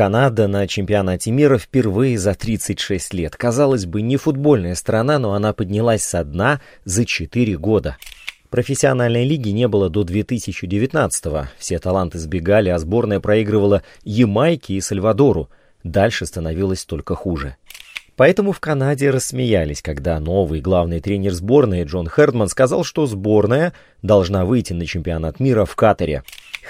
Канада на чемпионате мира впервые за 36 лет. Казалось бы, не футбольная страна, но она поднялась со дна за 4 года. Профессиональной лиги не было до 2019-го. Все таланты сбегали, а сборная проигрывала Ямайке и Сальвадору. Дальше становилось только хуже. Поэтому в Канаде рассмеялись, когда новый главный тренер сборной Джон Хердман сказал, что сборная должна выйти на чемпионат мира в Катаре.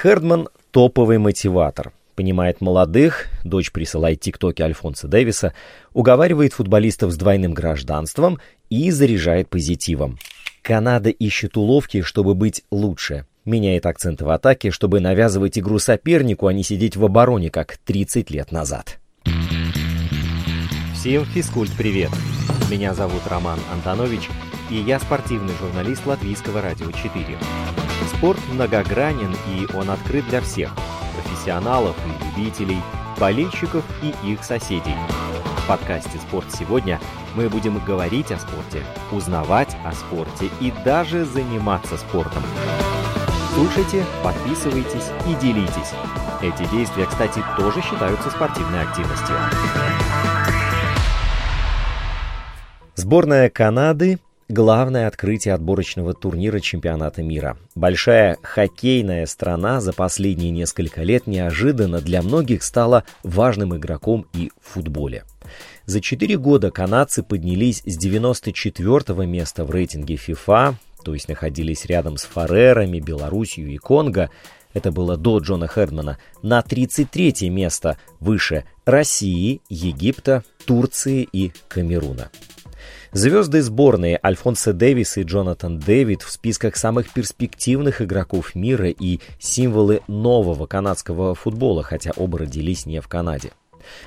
Хердман – топовый мотиватор понимает молодых, дочь присылает тиктоки Альфонса Дэвиса, уговаривает футболистов с двойным гражданством и заряжает позитивом. Канада ищет уловки, чтобы быть лучше. Меняет акценты в атаке, чтобы навязывать игру сопернику, а не сидеть в обороне, как 30 лет назад. Всем физкульт-привет! Меня зовут Роман Антонович, и я спортивный журналист Латвийского радио 4. Спорт многогранен, и он открыт для всех – профессионалов и любителей, болельщиков и их соседей. В подкасте «Спорт сегодня» мы будем говорить о спорте, узнавать о спорте и даже заниматься спортом. Слушайте, подписывайтесь и делитесь. Эти действия, кстати, тоже считаются спортивной активностью. Сборная Канады главное открытие отборочного турнира чемпионата мира. Большая хоккейная страна за последние несколько лет неожиданно для многих стала важным игроком и в футболе. За 4 года канадцы поднялись с 94 места в рейтинге FIFA, то есть находились рядом с Фарерами, Белоруссией и Конго, это было до Джона Хердмана, на 33 место выше России, Египта, Турции и Камеруна. Звезды сборной Альфонсо Дэвис и Джонатан Дэвид в списках самых перспективных игроков мира и символы нового канадского футбола, хотя оба родились не в Канаде.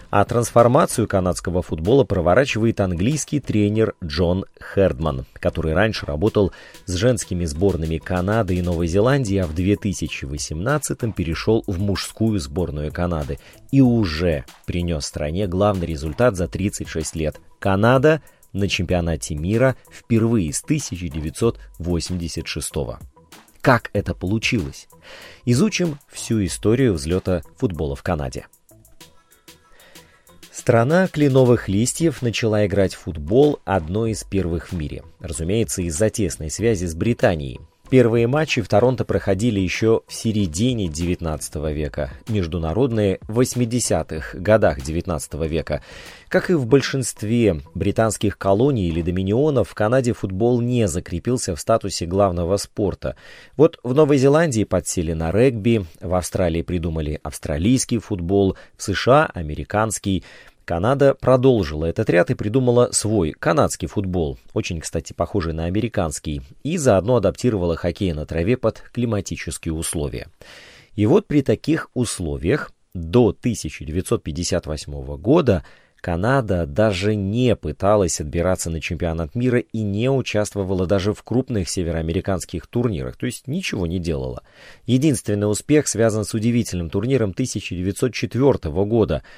А трансформацию канадского футбола проворачивает английский тренер Джон Хердман, который раньше работал с женскими сборными Канады и Новой Зеландии, а в 2018-м перешел в мужскую сборную Канады и уже принес стране главный результат за 36 лет. Канада на чемпионате мира впервые с 1986 -го. Как это получилось? Изучим всю историю взлета футбола в Канаде. Страна кленовых листьев начала играть в футбол одной из первых в мире. Разумеется, из-за тесной связи с Британией. Первые матчи в Торонто проходили еще в середине XIX века, международные в 80-х годах XIX века. Как и в большинстве британских колоний или доминионов, в Канаде футбол не закрепился в статусе главного спорта. Вот в Новой Зеландии подсели на регби, в Австралии придумали австралийский футбол, в США – американский – Канада продолжила этот ряд и придумала свой канадский футбол, очень, кстати, похожий на американский, и заодно адаптировала хоккей на траве под климатические условия. И вот при таких условиях до 1958 года Канада даже не пыталась отбираться на чемпионат мира и не участвовала даже в крупных североамериканских турнирах, то есть ничего не делала. Единственный успех связан с удивительным турниром 1904 года –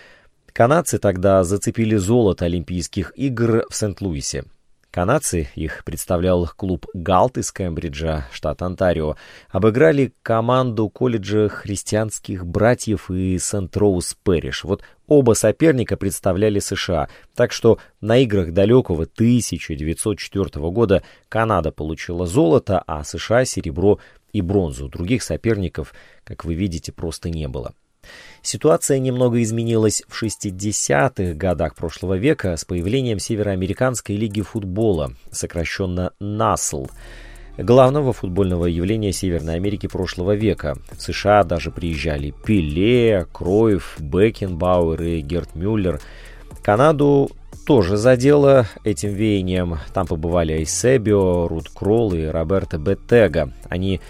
Канадцы тогда зацепили золото Олимпийских игр в Сент-Луисе. Канадцы, их представлял клуб Галт из Кембриджа, штат Онтарио, обыграли команду колледжа христианских братьев и Сент-Роуз Пэриш. Вот оба соперника представляли США, так что на играх далекого 1904 года Канада получила золото, а США серебро и бронзу. Других соперников, как вы видите, просто не было. Ситуация немного изменилась в 60-х годах прошлого века с появлением Североамериканской лиги футбола, сокращенно НАСЛ, главного футбольного явления Северной Америки прошлого века. В США даже приезжали Пеле, Кроев, Бекенбауэр и Герт Мюллер. Канаду тоже задело этим веянием. Там побывали Айсебио, Рут Кролл и Роберто Беттега. Они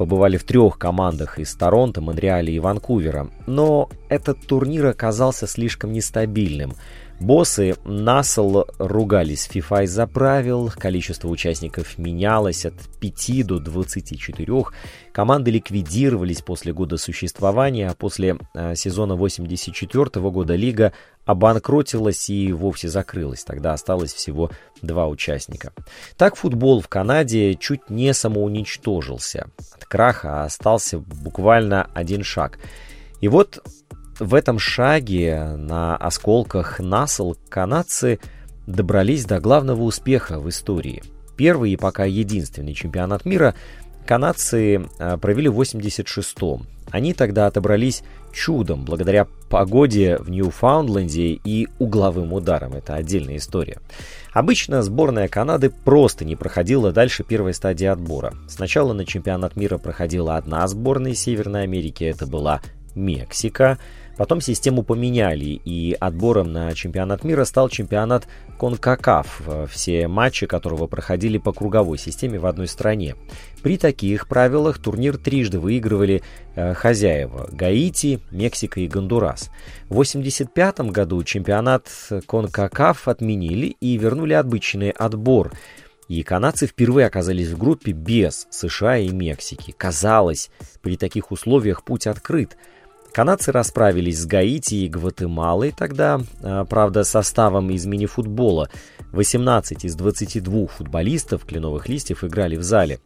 побывали в трех командах из Торонто, Монреаля и Ванкувера. Но этот турнир оказался слишком нестабильным. Боссы Насл ругались FIFA из-за правил, количество участников менялось от 5 до 24, команды ликвидировались после года существования, а после э, сезона 84 года лига обанкротилась и вовсе закрылась. Тогда осталось всего два участника. Так футбол в Канаде чуть не самоуничтожился. От краха остался буквально один шаг. И вот в этом шаге на осколках Насл канадцы добрались до главного успеха в истории. Первый и пока единственный чемпионат мира канадцы а, провели в 86-м. Они тогда отобрались чудом, благодаря погоде в Ньюфаундленде и угловым ударам. Это отдельная история. Обычно сборная Канады просто не проходила дальше первой стадии отбора. Сначала на чемпионат мира проходила одна сборная Северной Америки, это была Мексика. Потом систему поменяли, и отбором на чемпионат мира стал чемпионат Конкакаф, все матчи которого проходили по круговой системе в одной стране. При таких правилах турнир трижды выигрывали э, хозяева – Гаити, Мексика и Гондурас. В 1985 году чемпионат Конкакаф отменили и вернули обычный отбор – и канадцы впервые оказались в группе без США и Мексики. Казалось, при таких условиях путь открыт – Канадцы расправились с Гаити и Гватемалой тогда, а, правда, составом из мини-футбола. 18 из 22 футболистов кленовых листьев играли в зале.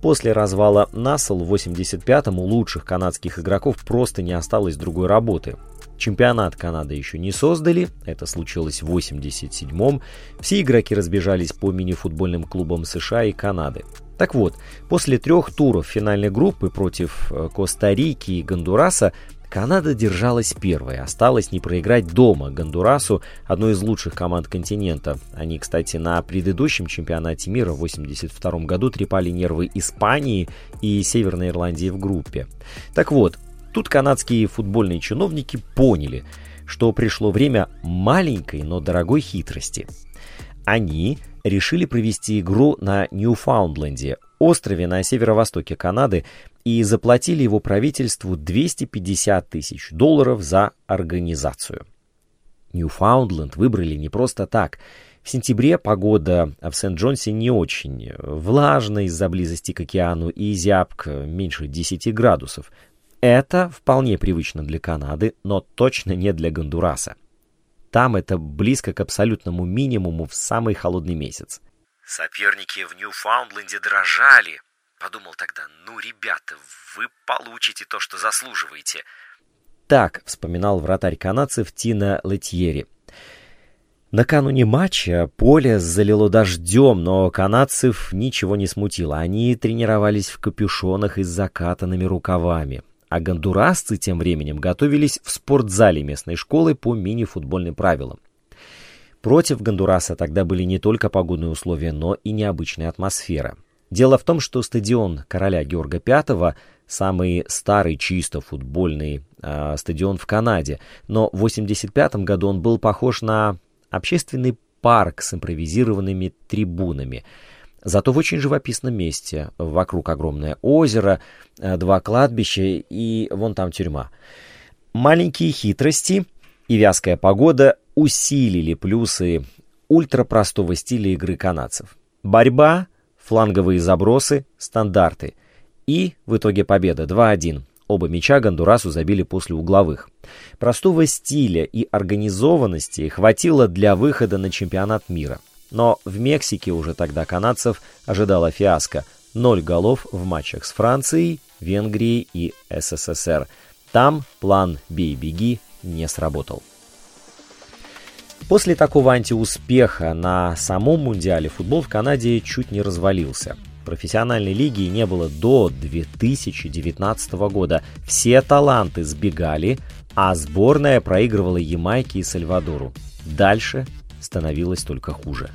После развала НАСЛ в 85-м у лучших канадских игроков просто не осталось другой работы. Чемпионат Канады еще не создали, это случилось в 87-м. Все игроки разбежались по мини-футбольным клубам США и Канады. Так вот, после трех туров финальной группы против э, Коста-Рики и Гондураса Канада держалась первой, осталось не проиграть дома Гондурасу, одной из лучших команд континента. Они, кстати, на предыдущем чемпионате мира в 1982 году трепали нервы Испании и Северной Ирландии в группе. Так вот, тут канадские футбольные чиновники поняли, что пришло время маленькой, но дорогой хитрости. Они решили провести игру на Ньюфаундленде, острове на северо-востоке Канады, и заплатили его правительству 250 тысяч долларов за организацию. Ньюфаундленд выбрали не просто так. В сентябре погода в Сент-Джонсе не очень. Влажно из-за близости к океану и зябко меньше 10 градусов. Это вполне привычно для Канады, но точно не для Гондураса. Там это близко к абсолютному минимуму в самый холодный месяц. Соперники в Ньюфаундленде дрожали, Подумал тогда, ну, ребята, вы получите то, что заслуживаете. Так вспоминал вратарь канадцев Тина Летьери. Накануне матча поле залило дождем, но канадцев ничего не смутило. Они тренировались в капюшонах и с закатанными рукавами. А гондурасцы тем временем готовились в спортзале местной школы по мини-футбольным правилам. Против Гондураса тогда были не только погодные условия, но и необычная атмосфера. Дело в том, что стадион короля Георга V самый старый чисто футбольный э, стадион в Канаде, но в 1985 году он был похож на общественный парк с импровизированными трибунами. Зато в очень живописном месте. Вокруг огромное озеро, э, два кладбища и вон там тюрьма. Маленькие хитрости и вязкая погода усилили плюсы ультрапростого стиля игры канадцев. Борьба — фланговые забросы, стандарты. И в итоге победа 2-1. Оба мяча Гондурасу забили после угловых. Простого стиля и организованности хватило для выхода на чемпионат мира. Но в Мексике уже тогда канадцев ожидала фиаско. Ноль голов в матчах с Францией, Венгрией и СССР. Там план «бей-беги» не сработал. После такого антиуспеха на самом Мундиале футбол в Канаде чуть не развалился. Профессиональной лиги не было до 2019 года. Все таланты сбегали, а сборная проигрывала Ямайке и Сальвадору. Дальше становилось только хуже.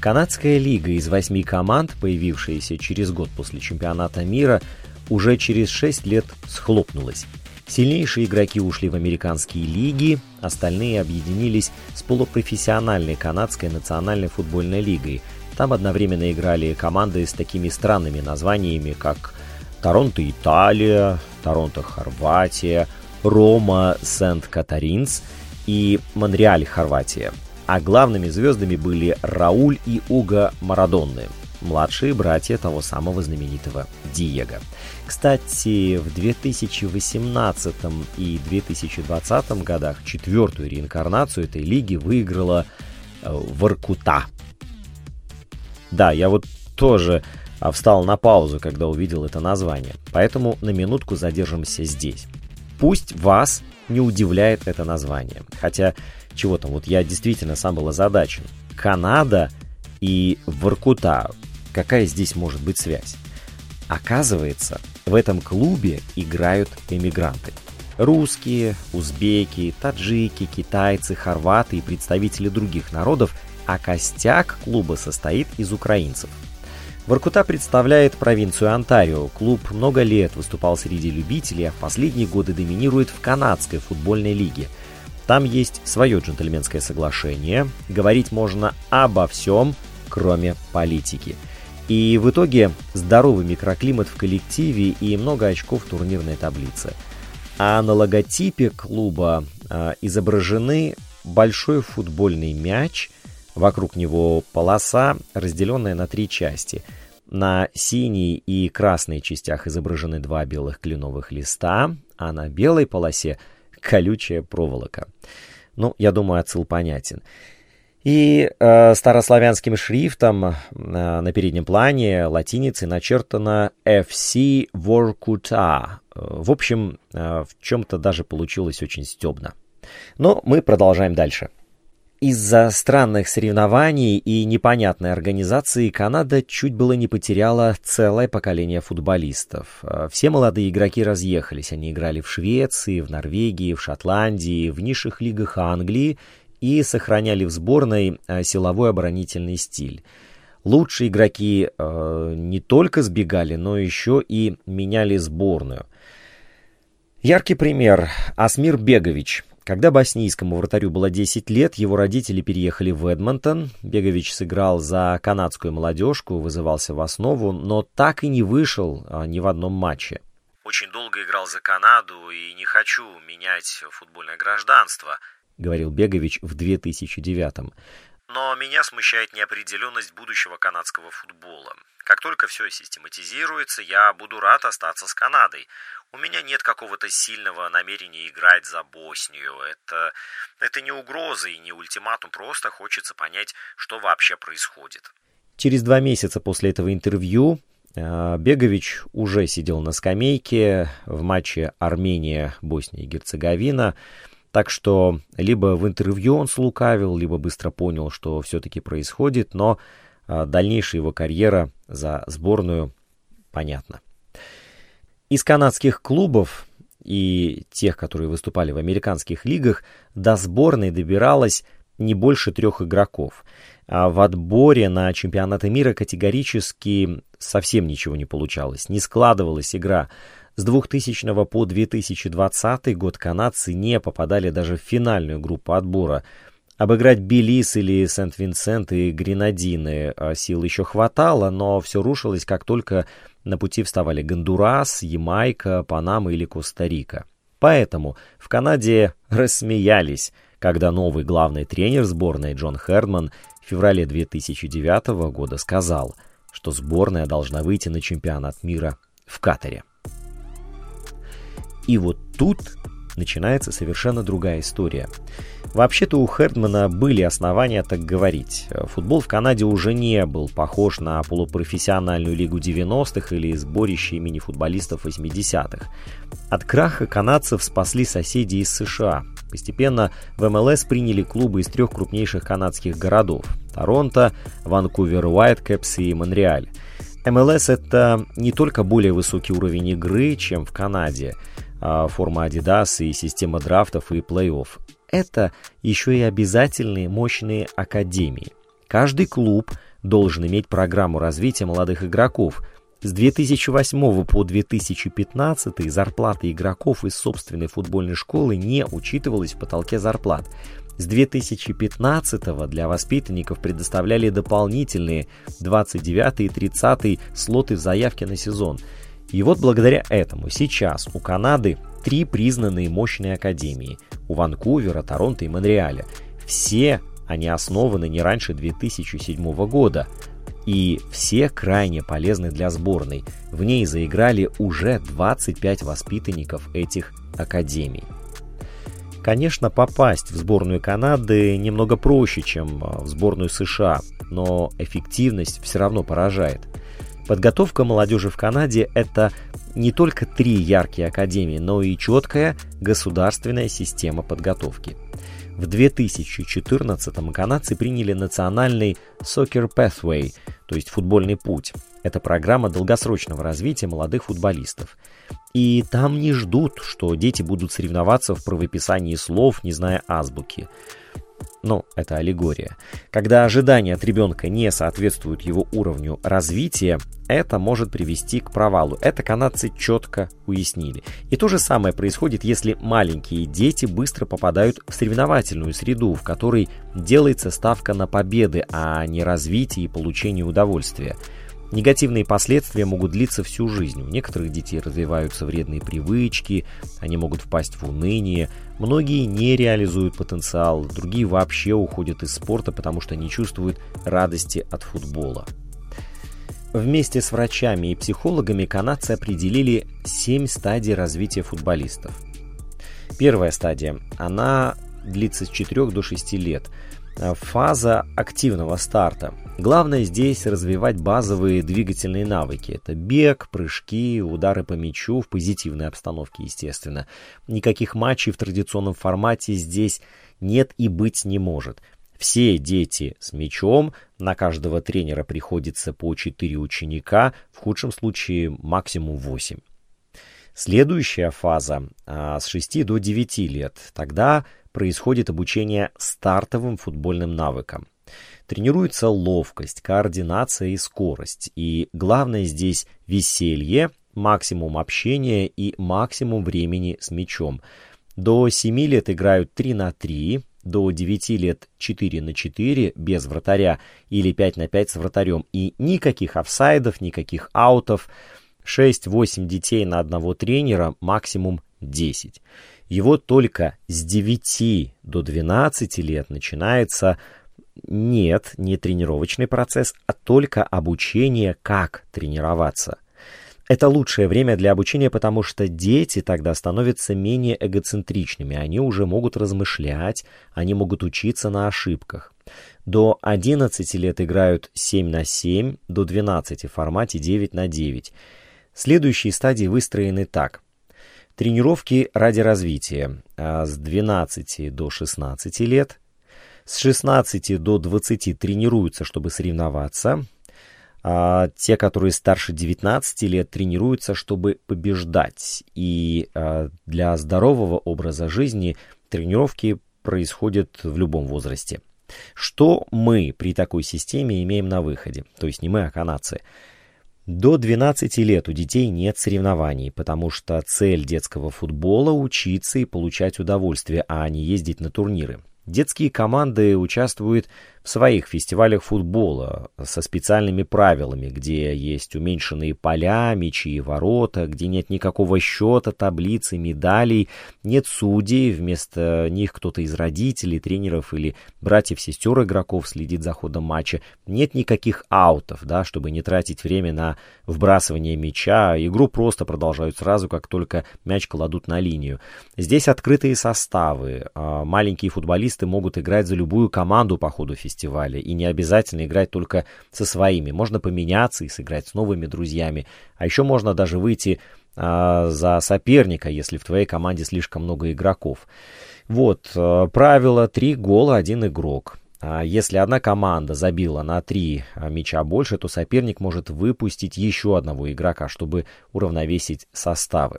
Канадская лига из восьми команд, появившаяся через год после чемпионата мира, уже через шесть лет схлопнулась. Сильнейшие игроки ушли в американские лиги, остальные объединились с полупрофессиональной канадской национальной футбольной лигой. Там одновременно играли команды с такими странными названиями, как Торонто Италия, Торонто Хорватия, Рома Сент-Катаринс и Монреаль Хорватия. А главными звездами были Рауль и Уго Марадонны – младшие братья того самого знаменитого Диего. Кстати, в 2018 и 2020 годах четвертую реинкарнацию этой лиги выиграла э, Воркута. Да, я вот тоже а, встал на паузу, когда увидел это название, поэтому на минутку задержимся здесь. пусть вас не удивляет это название. Хотя, чего там, вот я действительно сам был озадачен. Канада и Воркута. Какая здесь может быть связь? Оказывается, в этом клубе играют эмигранты. Русские, узбеки, таджики, китайцы, хорваты и представители других народов, а костяк клуба состоит из украинцев. Воркута представляет провинцию Онтарио. Клуб много лет выступал среди любителей, а в последние годы доминирует в канадской футбольной лиге. Там есть свое джентльменское соглашение. Говорить можно обо всем, кроме политики. И в итоге здоровый микроклимат в коллективе и много очков в турнирной таблице. А на логотипе клуба э, изображены большой футбольный мяч, вокруг него полоса, разделенная на три части. На синей и красной частях изображены два белых кленовых листа, а на белой полосе колючая проволока. Ну, я думаю, отсыл понятен. И э, старославянским шрифтом э, на переднем плане латиницей начертано FC Vorkuta. В общем, э, в чем-то даже получилось очень стебно. Но мы продолжаем дальше. Из-за странных соревнований и непонятной организации Канада чуть было не потеряла целое поколение футболистов. Э, все молодые игроки разъехались. Они играли в Швеции, в Норвегии, в Шотландии, в низших лигах Англии и сохраняли в сборной э, силовой оборонительный стиль. Лучшие игроки э, не только сбегали, но еще и меняли сборную. Яркий пример – Асмир Бегович. Когда боснийскому вратарю было 10 лет, его родители переехали в Эдмонтон. Бегович сыграл за канадскую молодежку, вызывался в основу, но так и не вышел а, ни в одном матче. Очень долго играл за Канаду и не хочу менять футбольное гражданство – говорил Бегович в 2009 но меня смущает неопределенность будущего канадского футбола. Как только все систематизируется, я буду рад остаться с Канадой. У меня нет какого-то сильного намерения играть за Боснию. Это, это не угроза и не ультиматум, просто хочется понять, что вообще происходит. Через два месяца после этого интервью э, Бегович уже сидел на скамейке в матче Армения-Босния и Герцеговина. Так что либо в интервью он слукавил, либо быстро понял, что все-таки происходит, но а, дальнейшая его карьера за сборную понятна. Из канадских клубов и тех, которые выступали в американских лигах, до сборной добиралось не больше трех игроков. А в отборе на чемпионаты мира категорически совсем ничего не получалось. Не складывалась игра. С 2000 по 2020 год канадцы не попадали даже в финальную группу отбора. Обыграть Белиз или Сент-Винсент и Гренадины а сил еще хватало, но все рушилось, как только на пути вставали Гондурас, Ямайка, Панама или Коста-Рика. Поэтому в Канаде рассмеялись, когда новый главный тренер сборной Джон Хердман в феврале 2009 года сказал, что сборная должна выйти на чемпионат мира в Катаре. И вот тут начинается совершенно другая история. Вообще-то у Хердмана были основания так говорить. Футбол в Канаде уже не был похож на полупрофессиональную лигу 90-х или сборище имени футболистов 80-х. От краха канадцев спасли соседи из США. Постепенно в МЛС приняли клубы из трех крупнейших канадских городов – Торонто, Ванкувер Уайткэпс и Монреаль. МЛС – это не только более высокий уровень игры, чем в Канаде – форма Adidas и система драфтов и плей-офф. Это еще и обязательные мощные академии. Каждый клуб должен иметь программу развития молодых игроков. С 2008 по 2015 зарплаты игроков из собственной футбольной школы не учитывалась в потолке зарплат. С 2015 для воспитанников предоставляли дополнительные 29 и 30 слоты в заявке на сезон – и вот благодаря этому сейчас у Канады три признанные мощные академии – у Ванкувера, Торонто и Монреаля. Все они основаны не раньше 2007 года, и все крайне полезны для сборной. В ней заиграли уже 25 воспитанников этих академий. Конечно, попасть в сборную Канады немного проще, чем в сборную США, но эффективность все равно поражает – Подготовка молодежи в Канаде – это не только три яркие академии, но и четкая государственная система подготовки. В 2014-м канадцы приняли национальный Soccer Pathway, то есть футбольный путь. Это программа долгосрочного развития молодых футболистов. И там не ждут, что дети будут соревноваться в правописании слов, не зная азбуки. Ну, это аллегория. Когда ожидания от ребенка не соответствуют его уровню развития, это может привести к провалу. Это канадцы четко уяснили. И то же самое происходит, если маленькие дети быстро попадают в соревновательную среду, в которой делается ставка на победы, а не развитие и получение удовольствия. Негативные последствия могут длиться всю жизнь. У некоторых детей развиваются вредные привычки, они могут впасть в уныние. Многие не реализуют потенциал, другие вообще уходят из спорта, потому что не чувствуют радости от футбола. Вместе с врачами и психологами канадцы определили 7 стадий развития футболистов. Первая стадия, она длится с 4 до 6 лет – фаза активного старта. Главное здесь развивать базовые двигательные навыки. Это бег, прыжки, удары по мячу в позитивной обстановке, естественно. Никаких матчей в традиционном формате здесь нет и быть не может. Все дети с мячом, на каждого тренера приходится по 4 ученика, в худшем случае максимум 8. Следующая фаза а, с 6 до 9 лет. Тогда происходит обучение стартовым футбольным навыкам. Тренируется ловкость, координация и скорость. И главное здесь веселье, максимум общения и максимум времени с мячом. До 7 лет играют 3 на 3, до 9 лет 4 на 4 без вратаря или 5 на 5 с вратарем. И никаких офсайдов, никаких аутов. 6-8 детей на одного тренера, максимум 10. Его только с 9 до 12 лет начинается нет, не тренировочный процесс, а только обучение, как тренироваться. Это лучшее время для обучения, потому что дети тогда становятся менее эгоцентричными, они уже могут размышлять, они могут учиться на ошибках. До 11 лет играют 7 на 7, до 12 в формате 9 на 9. Следующие стадии выстроены так. Тренировки ради развития а с 12 до 16 лет. С 16 до 20 тренируются, чтобы соревноваться. А те, которые старше 19 лет, тренируются, чтобы побеждать. И а, для здорового образа жизни тренировки происходят в любом возрасте. Что мы при такой системе имеем на выходе? То есть не мы, а канадцы – до 12 лет у детей нет соревнований, потому что цель детского футбола – учиться и получать удовольствие, а не ездить на турниры. Детские команды участвуют в своих фестивалях футбола со специальными правилами, где есть уменьшенные поля, мячи и ворота, где нет никакого счета, таблицы, медалей, нет судей, вместо них кто-то из родителей, тренеров или братьев-сестер игроков следит за ходом матча, нет никаких аутов, да, чтобы не тратить время на вбрасывание мяча, игру просто продолжают сразу, как только мяч кладут на линию. Здесь открытые составы, а маленькие футболисты могут играть за любую команду по ходу фестиваля, фестиваля, и не обязательно играть только со своими. Можно поменяться и сыграть с новыми друзьями. А еще можно даже выйти а, за соперника, если в твоей команде слишком много игроков. Вот, а, правило, три гола, один игрок. А если одна команда забила на три а, мяча больше, то соперник может выпустить еще одного игрока, чтобы уравновесить составы.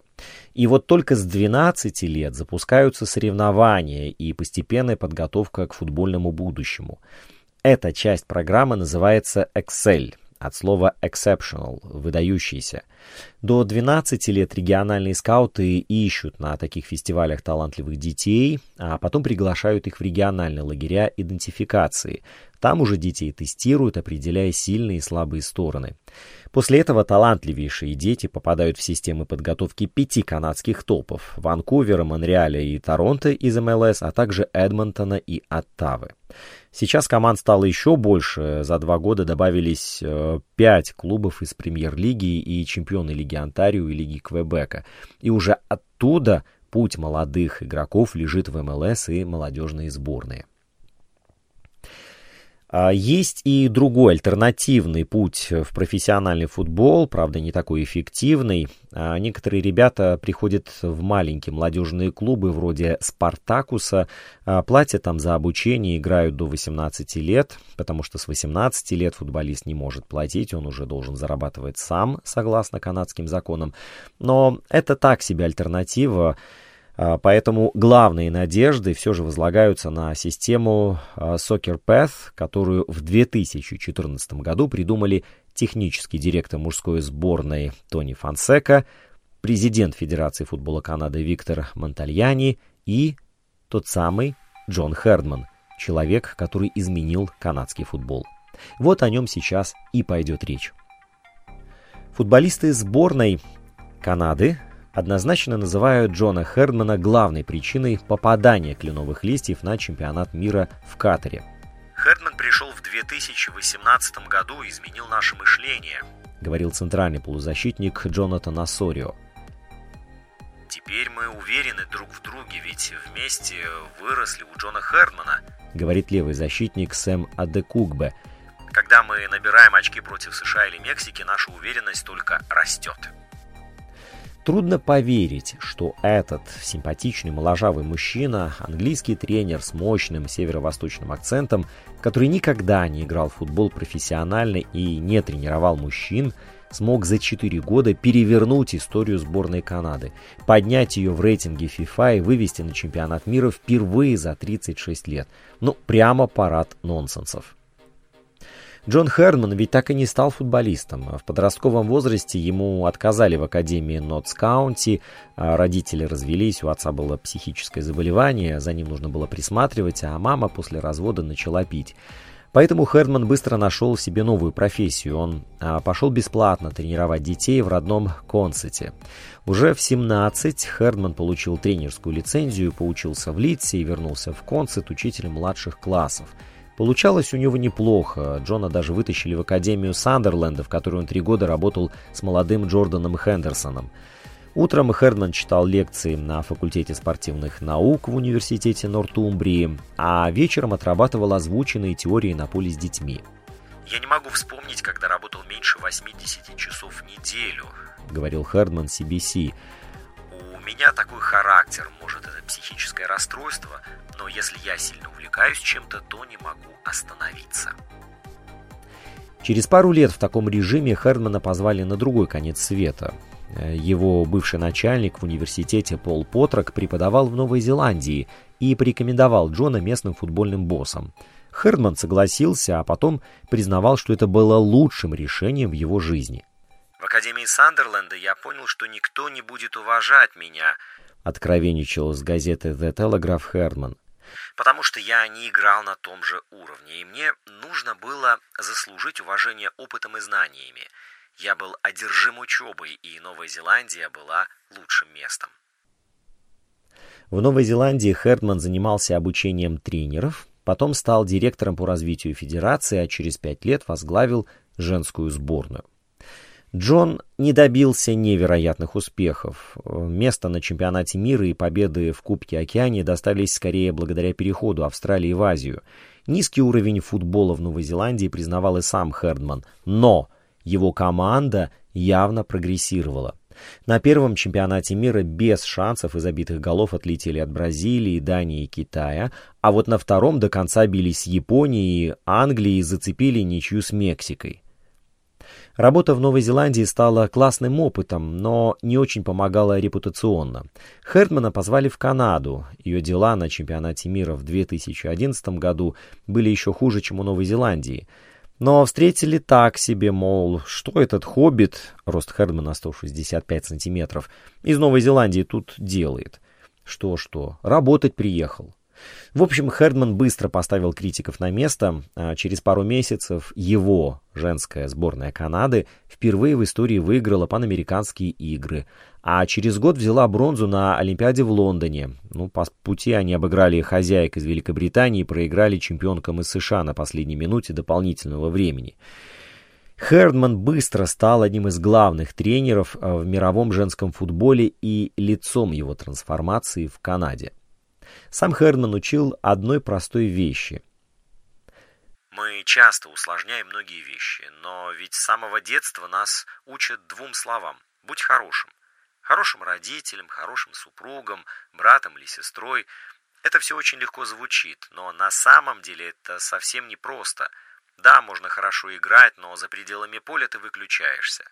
И вот только с 12 лет запускаются соревнования и постепенная подготовка к футбольному будущему. Эта часть программы называется Excel от слова exceptional, выдающийся. До 12 лет региональные скауты ищут на таких фестивалях талантливых детей, а потом приглашают их в региональные лагеря идентификации. Там уже детей тестируют, определяя сильные и слабые стороны. После этого талантливейшие дети попадают в системы подготовки пяти канадских топов – Ванкувера, Монреаля и Торонто из МЛС, а также Эдмонтона и Оттавы. Сейчас команд стало еще больше. За два года добавились э, пять клубов из премьер-лиги и чемпионы Лиги Онтарио и Лиги Квебека. И уже оттуда путь молодых игроков лежит в МЛС и молодежные сборные. А, есть и другой альтернативный путь в профессиональный футбол, правда не такой эффективный. А, некоторые ребята приходят в маленькие молодежные клубы вроде «Спартакуса», а, платят там за обучение, играют до 18 лет, потому что с 18 лет футболист не может платить, он уже должен зарабатывать сам, согласно канадским законам. Но это так себе альтернатива. А, поэтому главные надежды все же возлагаются на систему а, Soccer Path, которую в 2014 году придумали технический директор мужской сборной Тони Фансека, президент Федерации футбола Канады Виктор Монтальяни и тот самый Джон Хердман, человек, который изменил канадский футбол. Вот о нем сейчас и пойдет речь. Футболисты сборной Канады однозначно называют Джона Хердмана главной причиной попадания кленовых листьев на чемпионат мира в Катаре. Хердман пришел в 2018 году и изменил наше мышление, говорил центральный полузащитник Джонатан Ассорио. Теперь мы уверены друг в друге, ведь вместе выросли у Джона Хердмана, говорит левый защитник Сэм Адекугбе. Когда мы набираем очки против США или Мексики, наша уверенность только растет. Трудно поверить, что этот симпатичный моложавый мужчина, английский тренер с мощным северо-восточным акцентом, который никогда не играл в футбол профессионально и не тренировал мужчин, смог за 4 года перевернуть историю сборной Канады, поднять ее в рейтинге FIFA и вывести на чемпионат мира впервые за 36 лет. Ну, прямо парад нонсенсов. Джон Херман ведь так и не стал футболистом. В подростковом возрасте ему отказали в Академии Нотс Каунти, а родители развелись, у отца было психическое заболевание, за ним нужно было присматривать, а мама после развода начала пить. Поэтому Херман быстро нашел себе новую профессию. Он а, пошел бесплатно тренировать детей в родном Консете. Уже в 17 Херман получил тренерскую лицензию, поучился в Литсе и вернулся в Консет учителем младших классов. Получалось у него неплохо. Джона даже вытащили в Академию Сандерленда, в которой он три года работал с молодым Джорданом Хендерсоном. Утром Хердман читал лекции на факультете спортивных наук в университете Нортумбрии, а вечером отрабатывал озвученные теории на поле с детьми. «Я не могу вспомнить, когда работал меньше 80 часов в неделю», — говорил Хердман CBC. «У меня такой характер, может, это психическое расстройство, но если я сильно увлекаюсь чем-то, то не могу остановиться. Через пару лет в таком режиме Хердмана позвали на другой конец света. Его бывший начальник в университете Пол Потрак преподавал в Новой Зеландии и порекомендовал Джона местным футбольным боссом. Хердман согласился, а потом признавал, что это было лучшим решением в его жизни. В Академии Сандерленда я понял, что никто не будет уважать меня, откровенничал с газеты The Telegraph Хердман потому что я не играл на том же уровне, и мне нужно было заслужить уважение опытом и знаниями. Я был одержим учебой, и Новая Зеландия была лучшим местом. В Новой Зеландии Хердман занимался обучением тренеров, потом стал директором по развитию федерации, а через пять лет возглавил женскую сборную. Джон не добился невероятных успехов. Место на чемпионате мира и победы в Кубке Океании достались скорее благодаря переходу Австралии в Азию. Низкий уровень футбола в Новой Зеландии признавал и сам Хердман, но его команда явно прогрессировала. На первом чемпионате мира без шансов и забитых голов отлетели от Бразилии, Дании и Китая, а вот на втором до конца бились Японией Англией и зацепили ничью с Мексикой. Работа в Новой Зеландии стала классным опытом, но не очень помогала репутационно. Хердмана позвали в Канаду. Ее дела на чемпионате мира в 2011 году были еще хуже, чем у Новой Зеландии. Но встретили так себе, мол, что этот хоббит, рост Хердмана 165 сантиметров, из Новой Зеландии тут делает. Что-что, работать приехал. В общем, Хердман быстро поставил критиков на место. А через пару месяцев его женская сборная Канады впервые в истории выиграла панамериканские игры, а через год взяла бронзу на Олимпиаде в Лондоне. Ну, по пути они обыграли хозяек из Великобритании и проиграли чемпионкам из США на последней минуте дополнительного времени. Хердман быстро стал одним из главных тренеров а, в мировом женском футболе и лицом его трансформации в Канаде. Сам Херман учил одной простой вещи. Мы часто усложняем многие вещи, но ведь с самого детства нас учат двум словам «будь хорошим». Хорошим родителем, хорошим супругом, братом или сестрой. Это все очень легко звучит, но на самом деле это совсем непросто. Да, можно хорошо играть, но за пределами поля ты выключаешься.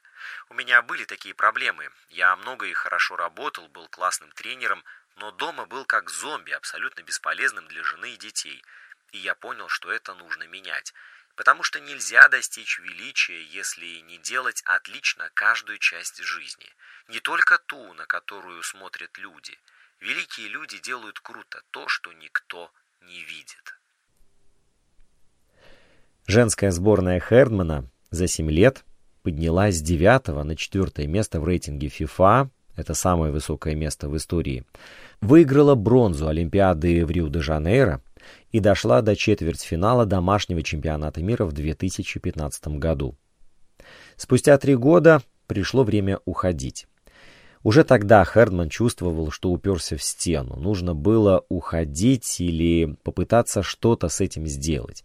У меня были такие проблемы. Я много и хорошо работал, был классным тренером, но дома был как зомби, абсолютно бесполезным для жены и детей. И я понял, что это нужно менять. Потому что нельзя достичь величия, если не делать отлично каждую часть жизни. Не только ту, на которую смотрят люди. Великие люди делают круто то, что никто не видит. Женская сборная Хердмана за 7 лет поднялась с 9 на 4 место в рейтинге FIFA, это самое высокое место в истории, выиграла бронзу Олимпиады в Рио-де-Жанейро и дошла до четвертьфинала домашнего чемпионата мира в 2015 году. Спустя три года пришло время уходить. Уже тогда Хердман чувствовал, что уперся в стену. Нужно было уходить или попытаться что-то с этим сделать.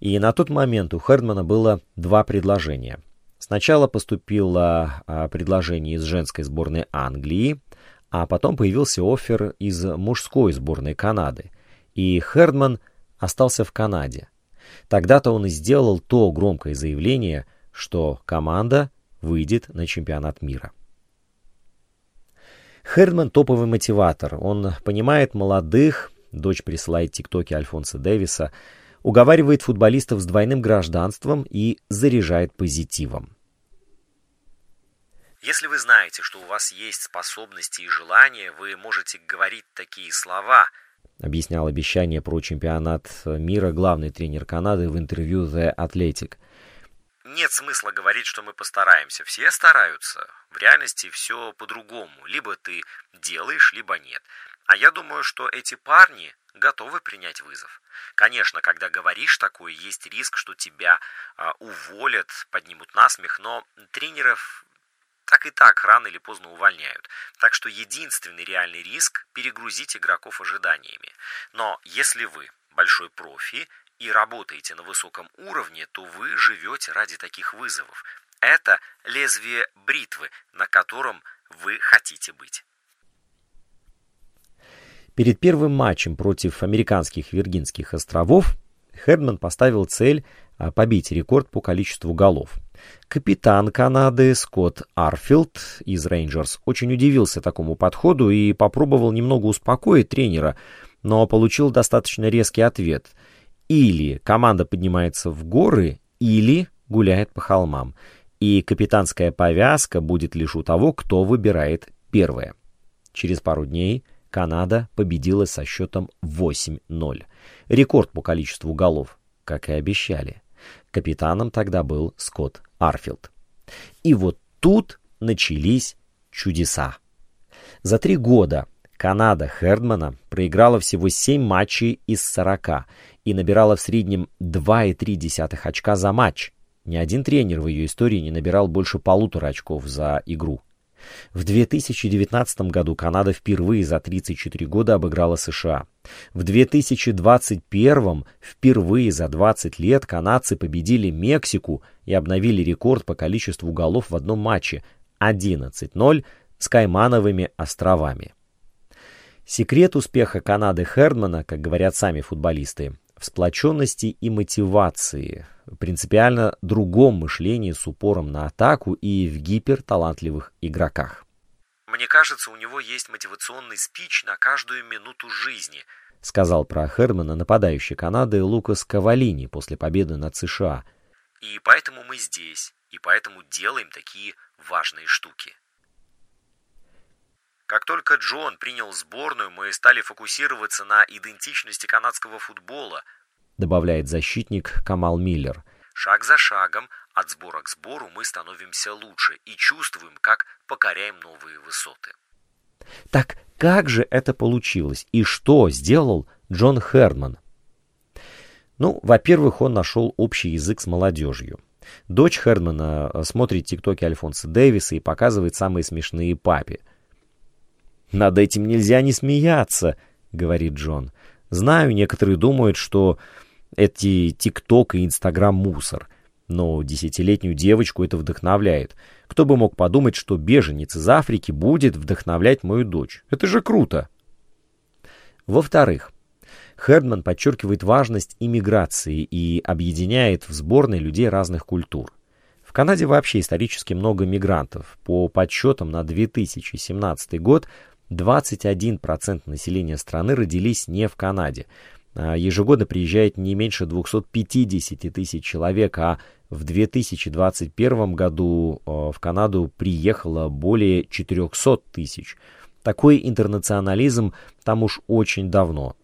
И на тот момент у Хердмана было два предложения. Сначала поступило а, предложение из женской сборной Англии, а потом появился офер из мужской сборной Канады. И Хердман остался в Канаде. Тогда-то он и сделал то громкое заявление, что команда выйдет на чемпионат мира. Хердман топовый мотиватор. Он понимает молодых, дочь присылает тиктоки Альфонса Дэвиса, уговаривает футболистов с двойным гражданством и заряжает позитивом. Если вы знаете, что у вас есть способности и желания, вы можете говорить такие слова, объяснял обещание про чемпионат мира главный тренер Канады в интервью The Athletic. Нет смысла говорить, что мы постараемся. Все стараются. В реальности все по-другому. Либо ты делаешь, либо нет. А я думаю, что эти парни готовы принять вызов. Конечно, когда говоришь такое, есть риск, что тебя а, уволят, поднимут насмех, но тренеров так и так рано или поздно увольняют. Так что единственный реальный риск – перегрузить игроков ожиданиями. Но если вы большой профи и работаете на высоком уровне, то вы живете ради таких вызовов. Это лезвие бритвы, на котором вы хотите быть. Перед первым матчем против американских Виргинских островов Хердман поставил цель а, побить рекорд по количеству голов. Капитан Канады Скотт Арфилд из Рейнджерс очень удивился такому подходу и попробовал немного успокоить тренера, но получил достаточно резкий ответ. Или команда поднимается в горы, или гуляет по холмам. И капитанская повязка будет лишь у того, кто выбирает первое. Через пару дней Канада победила со счетом 8-0. Рекорд по количеству голов, как и обещали. Капитаном тогда был Скотт Арфилд. И вот тут начались чудеса. За три года Канада Хердмана проиграла всего 7 матчей из 40 и набирала в среднем 2,3 очка за матч. Ни один тренер в ее истории не набирал больше полутора очков за игру. В 2019 году Канада впервые за 34 года обыграла США. В 2021 впервые за 20 лет канадцы победили Мексику и обновили рекорд по количеству голов в одном матче 11-0 с Каймановыми островами. Секрет успеха Канады Хердмана, как говорят сами футболисты, в сплоченности и мотивации, принципиально другом мышлении с упором на атаку и в гиперталантливых игроках. «Мне кажется, у него есть мотивационный спич на каждую минуту жизни», сказал про Хермана нападающий Канады Лукас Кавалини после победы над США. «И поэтому мы здесь, и поэтому делаем такие важные штуки». Как только Джон принял сборную, мы стали фокусироваться на идентичности канадского футбола, добавляет защитник Камал Миллер. Шаг за шагом, от сбора к сбору мы становимся лучше и чувствуем, как покоряем новые высоты. Так как же это получилось и что сделал Джон Херман? Ну, во-первых, он нашел общий язык с молодежью. Дочь Хермана смотрит тиктоки Альфонса Дэвиса и показывает самые смешные папе – «Над этим нельзя не смеяться», — говорит Джон. «Знаю, некоторые думают, что эти ТикТок и Инстаграм мусор. Но десятилетнюю девочку это вдохновляет. Кто бы мог подумать, что беженец из Африки будет вдохновлять мою дочь. Это же круто. Во-вторых, Хердман подчеркивает важность иммиграции и объединяет в сборной людей разных культур. В Канаде вообще исторически много мигрантов. По подсчетам на 2017 год 21% населения страны родились не в Канаде. А ежегодно приезжает не меньше 250 тысяч человек, а в 2021 году э, в Канаду приехало более 400 тысяч. Такой интернационализм там уж очень давно.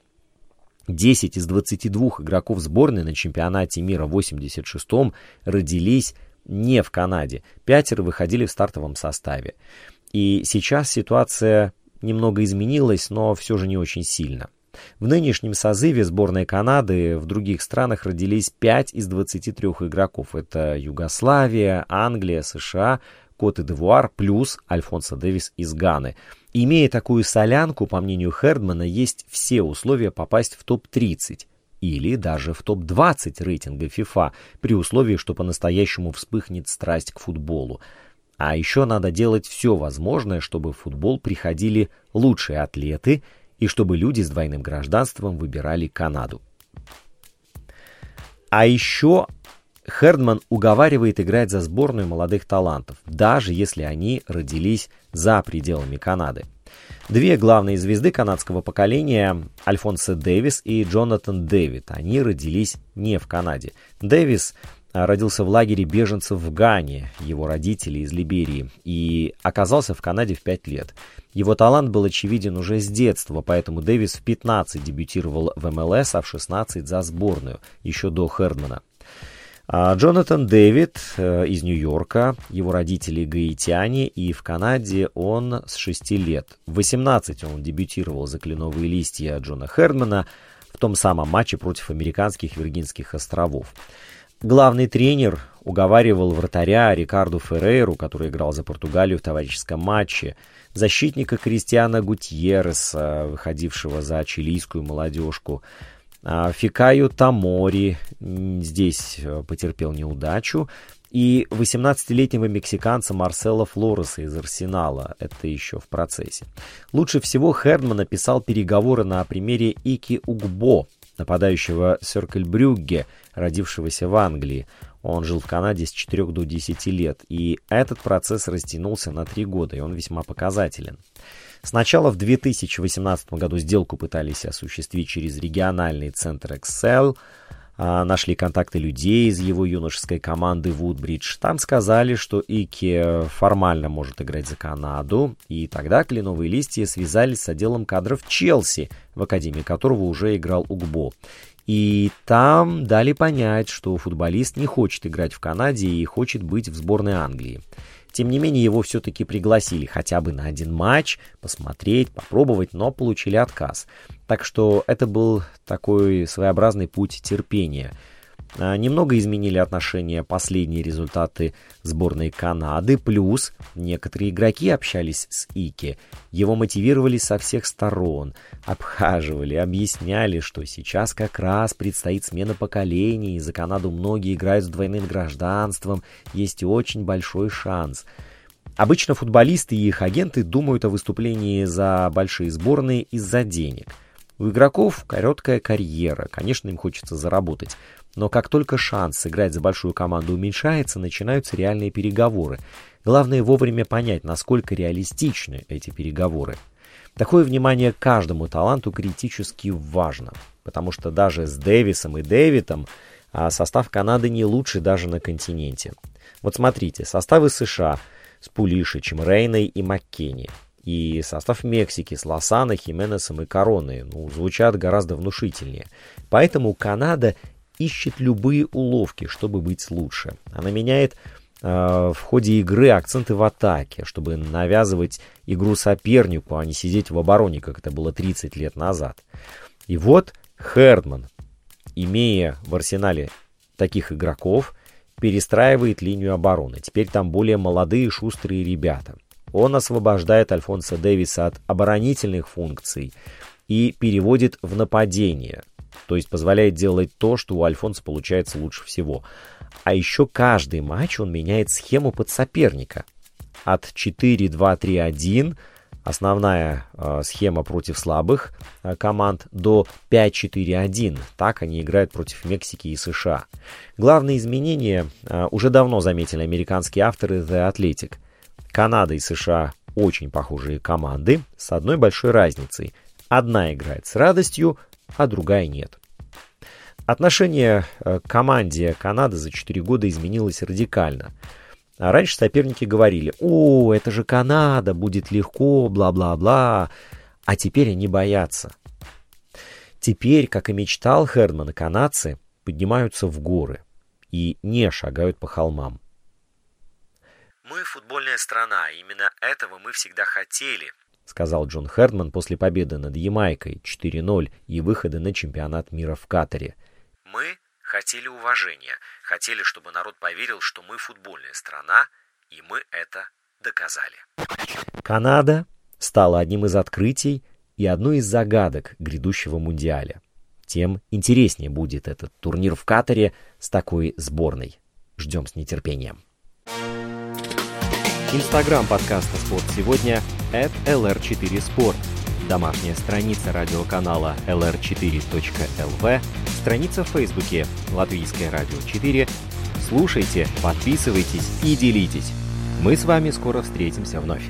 10 из 22 игроков сборной на чемпионате мира в 86-м родились не в Канаде. Пятеро выходили в стартовом составе. И сейчас ситуация немного изменилась, но все же не очень сильно. В нынешнем созыве сборной Канады в других странах родились 5 из 23 игроков. Это Югославия, Англия, США, Кот-и-Девуар плюс Альфонсо Дэвис из Ганы. Имея такую солянку, по мнению Хердмана, есть все условия попасть в топ-30 или даже в топ-20 рейтинга FIFA, при условии, что по-настоящему вспыхнет страсть к футболу. А еще надо делать все возможное, чтобы в футбол приходили лучшие атлеты – и чтобы люди с двойным гражданством выбирали Канаду. А еще Хердман уговаривает играть за сборную молодых талантов, даже если они родились за пределами Канады. Две главные звезды канадского поколения, Альфонсо Дэвис и Джонатан Дэвид, они родились не в Канаде. Дэвис родился в лагере беженцев в Гане, его родители из Либерии, и оказался в Канаде в 5 лет. Его талант был очевиден уже с детства, поэтому Дэвис в 15 дебютировал в МЛС, а в 16 за сборную, еще до Хердмана. А Джонатан Дэвид э, из Нью-Йорка, его родители гаитяне, и в Канаде он с 6 лет. В 18 он дебютировал за кленовые листья Джона Хердмана в том самом матче против американских Виргинских островов. Главный тренер уговаривал вратаря Рикарду Феррейру, который играл за Португалию в товарищеском матче, защитника Кристиана Гутьереса, выходившего за чилийскую молодежку, а, Фикаю Тамори здесь э, потерпел неудачу, и 18-летнего мексиканца Марсела Флореса из Арсенала. Это еще в процессе. Лучше всего Хердман написал переговоры на примере Ики Угбо, нападающего Сёркельбрюгге, родившегося в Англии. Он жил в Канаде с 4 до 10 лет, и этот процесс растянулся на 3 года, и он весьма показателен. Сначала в 2018 году сделку пытались осуществить через региональный центр Excel, а, нашли контакты людей из его юношеской команды Вудбридж. Там сказали, что Ики формально может играть за Канаду, и тогда кленовые листья связались с отделом кадров Челси, в академии которого уже играл Угбо. И там дали понять, что футболист не хочет играть в Канаде и хочет быть в сборной Англии. Тем не менее, его все-таки пригласили хотя бы на один матч, посмотреть, попробовать, но получили отказ. Так что это был такой своеобразный путь терпения – немного изменили отношения последние результаты сборной Канады, плюс некоторые игроки общались с Ики, его мотивировали со всех сторон, обхаживали, объясняли, что сейчас как раз предстоит смена поколений, за Канаду многие играют с двойным гражданством, есть очень большой шанс. Обычно футболисты и их агенты думают о выступлении за большие сборные из-за денег. У игроков короткая карьера, конечно, им хочется заработать. Но как только шанс сыграть за большую команду уменьшается, начинаются реальные переговоры. Главное вовремя понять, насколько реалистичны эти переговоры. Такое внимание каждому таланту критически важно, потому что даже с Дэвисом и Дэвидом а состав Канады не лучший даже на континенте. Вот смотрите, составы США с Пулишичем, Рейной и Маккенни и состав Мексики с Лосано, Хименесом и Короной ну, звучат гораздо внушительнее. Поэтому Канада ищет любые уловки, чтобы быть лучше. Она меняет э, в ходе игры акценты в атаке, чтобы навязывать игру сопернику, а не сидеть в обороне, как это было 30 лет назад. И вот Хердман, имея в арсенале таких игроков, перестраивает линию обороны. Теперь там более молодые шустрые ребята. Он освобождает Альфонса Дэвиса от оборонительных функций и переводит в нападение. То есть позволяет делать то, что у Альфонса получается лучше всего. А еще каждый матч он меняет схему под соперника. От 4-2-3-1 основная э, схема против слабых э, команд до 5-4-1. Так они играют против Мексики и США. Главные изменения э, уже давно заметили американские авторы The Athletic. Канада и США очень похожие команды с одной большой разницей. Одна играет с радостью, а другая нет. Отношение к команде Канады за 4 года изменилось радикально – а раньше соперники говорили, о, это же Канада, будет легко, бла-бла-бла. А теперь они боятся. Теперь, как и мечтал Херман, канадцы поднимаются в горы и не шагают по холмам. «Мы футбольная страна, именно этого мы всегда хотели», сказал Джон Хердман после победы над Ямайкой 4-0 и выхода на чемпионат мира в Катаре. «Мы хотели уважения, хотели, чтобы народ поверил, что мы футбольная страна, и мы это доказали. Канада стала одним из открытий и одной из загадок грядущего мундиаля. Тем интереснее будет этот турнир в Катаре с такой сборной. Ждем с нетерпением. Инстаграм подкаста «Спорт сегодня» at lr4sport. Домашняя страница радиоканала lr4.lv страница в Фейсбуке «Латвийское радио 4». Слушайте, подписывайтесь и делитесь. Мы с вами скоро встретимся вновь.